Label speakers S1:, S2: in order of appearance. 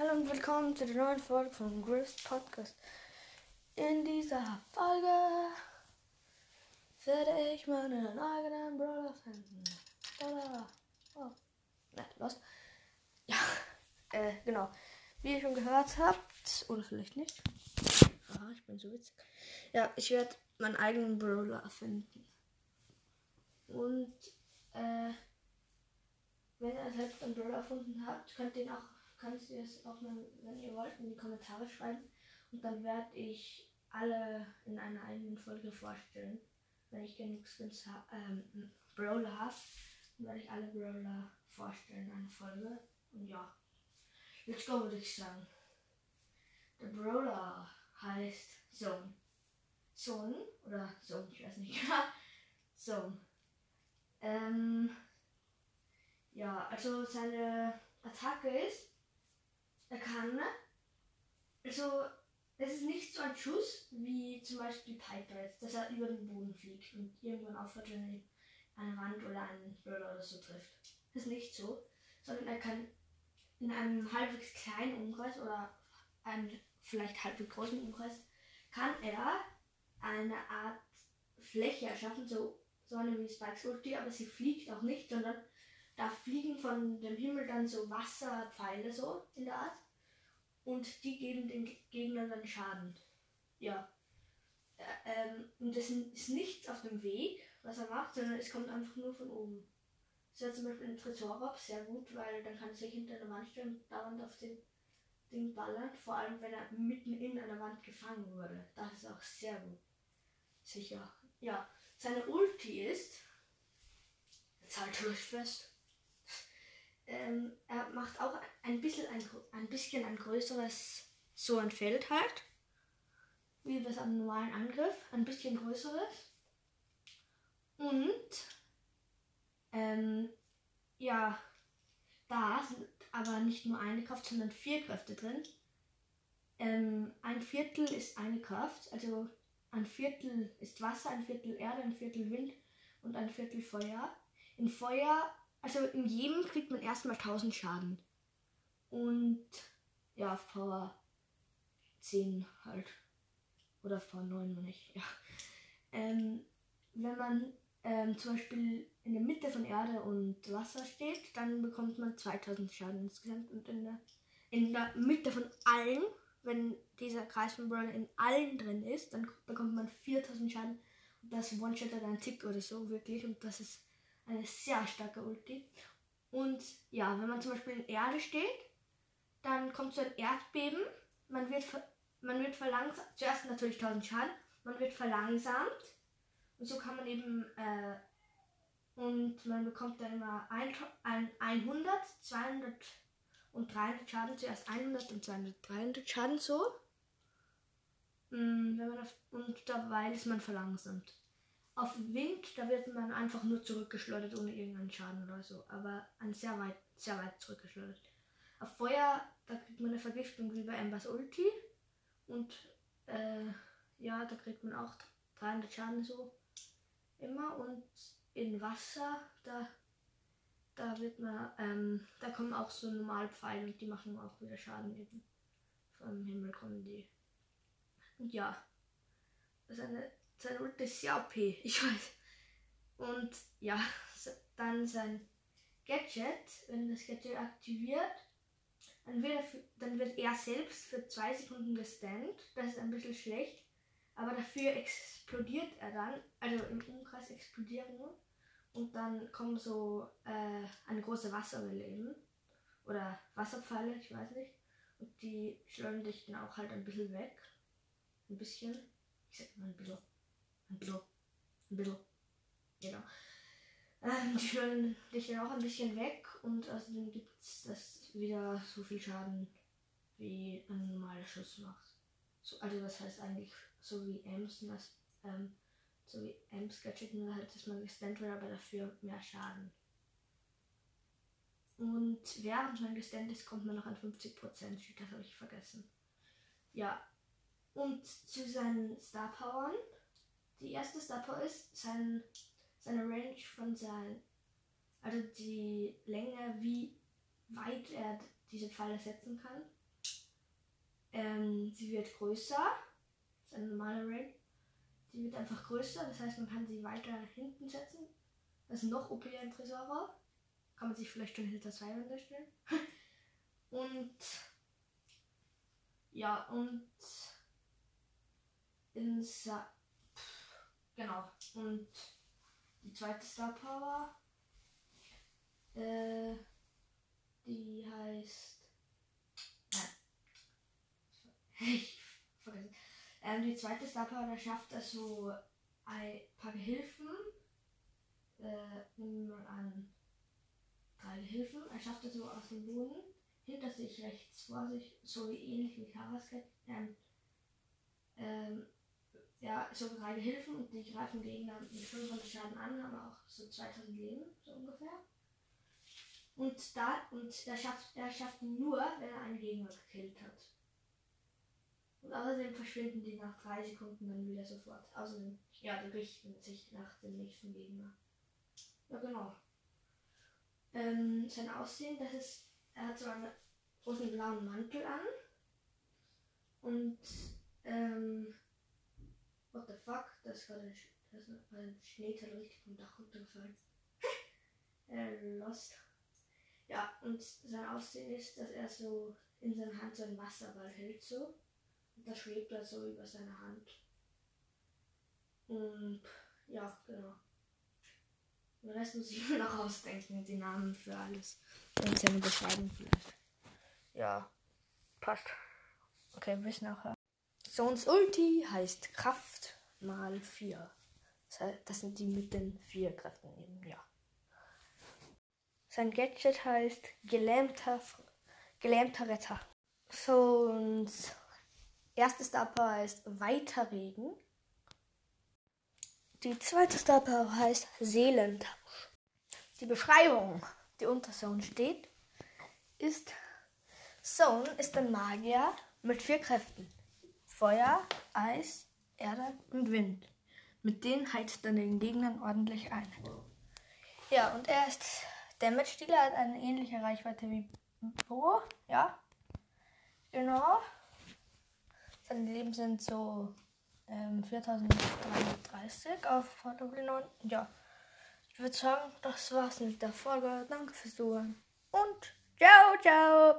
S1: Hallo und willkommen zu der neuen Folge von Griff's Podcast. In dieser Folge werde ich meinen eigenen Brawler finden. Tada. Oh. Na, los. Ja, äh, genau. Wie ihr schon gehört habt, oder vielleicht nicht. Aha, ich bin so witzig. Ja, ich werde meinen eigenen Brawler finden. Und, äh, wenn ihr selbst einen Brawler erfunden habt, könnt ihr ihn auch kannst ihr es auch mal, wenn ihr wollt, in die Kommentare schreiben. Und dann werde ich alle in einer eigenen Folge vorstellen. Wenn ich genug Skins ha ähm, Brawler habe, dann werde ich alle Brawler vorstellen in einer Folge. Und ja, let's go, würde ich sagen. Der Brawler heißt Zone. Zone oder Zone, ich weiß nicht genau. Zone. Ähm, ja, also seine Attacke ist er kann, ne? also es ist nicht so ein Schuss wie zum Beispiel Piper jetzt, dass er über den Boden fliegt und irgendwann aufhört, wenn er eine Wand oder einen Böller oder so trifft. Das ist nicht so, sondern er kann in einem halbwegs kleinen Umkreis oder einem vielleicht halbwegs großen Umkreis, kann er eine Art Fläche erschaffen, so, so eine wie Spikes Ulti, aber sie fliegt auch nicht, sondern da fliegen von dem Himmel dann so Wasserpfeile so in der Art. Und die geben den Gegner dann Schaden. Ja. Ähm, und das ist nichts auf dem Weg, was er macht, sondern es kommt einfach nur von oben. Das wäre zum Beispiel ein Tresorraub sehr gut, weil dann kann er sich hinter einer Wand stellen und dauernd auf den Ding ballern. Vor allem, wenn er mitten in einer Wand gefangen wurde. Das ist auch sehr gut. Sicher. Ja. Seine Ulti ist. Jetzt halt euch fest ähm, er macht auch ein bisschen ein, ein bisschen ein größeres, so ein Feld halt. Wie das am normalen Angriff. Ein bisschen größeres. Und ähm, ja, da sind aber nicht nur eine Kraft, sondern vier Kräfte drin. Ähm, ein Viertel ist eine Kraft, also ein Viertel ist Wasser, ein Viertel Erde, ein Viertel Wind und ein Viertel Feuer. In Feuer also in jedem kriegt man erstmal 1000 Schaden. Und ja, Power 10 halt. Oder V9 nicht. Ja. Ähm, wenn man ähm, zum Beispiel in der Mitte von Erde und Wasser steht, dann bekommt man 2000 Schaden insgesamt. Und in der, in der Mitte von allen, wenn dieser Kreis von Brawler in allen drin ist, dann bekommt man 4000 Schaden. Und das One-Shot ein Tick oder so, wirklich. Und das ist eine sehr starke Ulti. Und ja, wenn man zum Beispiel in Erde steht, dann kommt so ein Erdbeben. Man wird, man wird verlangsamt. Zuerst natürlich 1000 Schaden. Man wird verlangsamt. Und so kann man eben. Äh, und man bekommt dann immer ein, ein 100, 200 und 300 Schaden. Zuerst 100 und 200, 300 Schaden so. Mm, und dabei ist man verlangsamt. Auf Wind, da wird man einfach nur zurückgeschleudert ohne irgendeinen Schaden oder so. Aber an sehr weit, sehr weit zurückgeschleudert. Auf Feuer, da kriegt man eine Vergiftung wie bei Embers Ulti. Und äh, ja, da kriegt man auch 300 Schaden so immer. Und in Wasser, da, da wird man, ähm, da kommen auch so Normalpfeile und die machen auch wieder Schaden eben. Vom Himmel kommen die. Und ja, das ist eine sein Ult ist ja OP, ich weiß. Und ja, dann sein Gadget, wenn das Gadget aktiviert, dann wird, er, dann wird er selbst für zwei Sekunden gestankt. Das ist ein bisschen schlecht. Aber dafür explodiert er dann, also im Umkreis explodieren und dann kommen so äh, eine große Wasserwelle eben. Oder Wasserpfeile, ich weiß nicht. Und die schleudern dich dann auch halt ein bisschen weg. Ein bisschen. Ich sag mal ein bisschen. Ein bisschen. Genau. Ähm, die schleudern dich dann auch ein bisschen weg und außerdem gibt es das wieder so viel Schaden, wie ein normaler Schuss macht. So, also das heißt eigentlich so wie Ems, das, ähm, so wie Ems Gadget, nur halt, dass man gestannt wird, aber dafür mehr Schaden. Und während man gestannt ist, kommt man noch an 50%. Das habe ich vergessen. Ja. Und zu seinen Star Powern die erste Star Power ist sein, seine Range von sein, also die Länge, wie weit er diese Pfeile setzen kann. ähm, sie wird größer. Das ist eine normale Raid. Die wird einfach größer, das heißt, man kann sie weiter hinten setzen. Das ist noch OP ein Tresorraub. Kann man sich vielleicht schon hinter zwei Wände stellen. und ja, und in Sa genau. Und die zweite Star Power, äh, die heißt. Nein. Ich vergesse. Ähm, die zweite Star Power, da schafft er so ein paar Gehilfen. Äh, nehmen an. Drei Gehilfen. Er schafft er so aus dem Boden. Hinter sich rechts vor sich, so wie ähnlich wie Karasket. Ähm, ähm, so drei Gehilfen und die greifen Gegner mit 500 Schaden an, haben auch so 2000 Leben, so ungefähr. Und da, und er schafft, er schafft nur, wenn er einen Gegner gekillt hat. Und außerdem verschwinden die nach drei Sekunden dann wieder sofort. Außerdem, ja, die richten sich nach dem nächsten Gegner. Ja, genau. Ähm, sein Aussehen, das ist, er hat so einen großen blauen Mantel an. Und, das gerade ein, das ist ein Schneeteil richtig vom Dach runtergefallen. äh, lost. Ja, und sein Aussehen ist, dass er so in seiner Hand so einen Wasserball hält, so. Und da schwebt er so über seine Hand. Und ja, genau. Den Rest muss ich mir noch ausdenken, die Namen für alles. Und seine Beschreibung vielleicht. Ja, passt. Okay, bis nachher. Sons Ulti heißt Kraft mal 4. Das, sind die mit den vier Kräften eben, ja. Sein Gadget heißt gelähmter, gelähmter Retter. Sons erste Star Power heißt Weiterregen. Die zweite Star Power heißt Seelentausch. Die Beschreibung, die unter Zone steht, ist Zone ist ein Magier mit vier Kräften. Feuer, Eis, Erde und Wind. Mit denen heizt er den Gegnern ordentlich ein. Ja, und er ist Damage-Dealer, hat eine ähnliche Reichweite wie Bo. Ja, genau. Seine Leben sind so ähm, 4330 auf Portoglinon. Ja, ich würde sagen, das war's mit der Folge. Danke fürs Zuhören und ciao, ciao.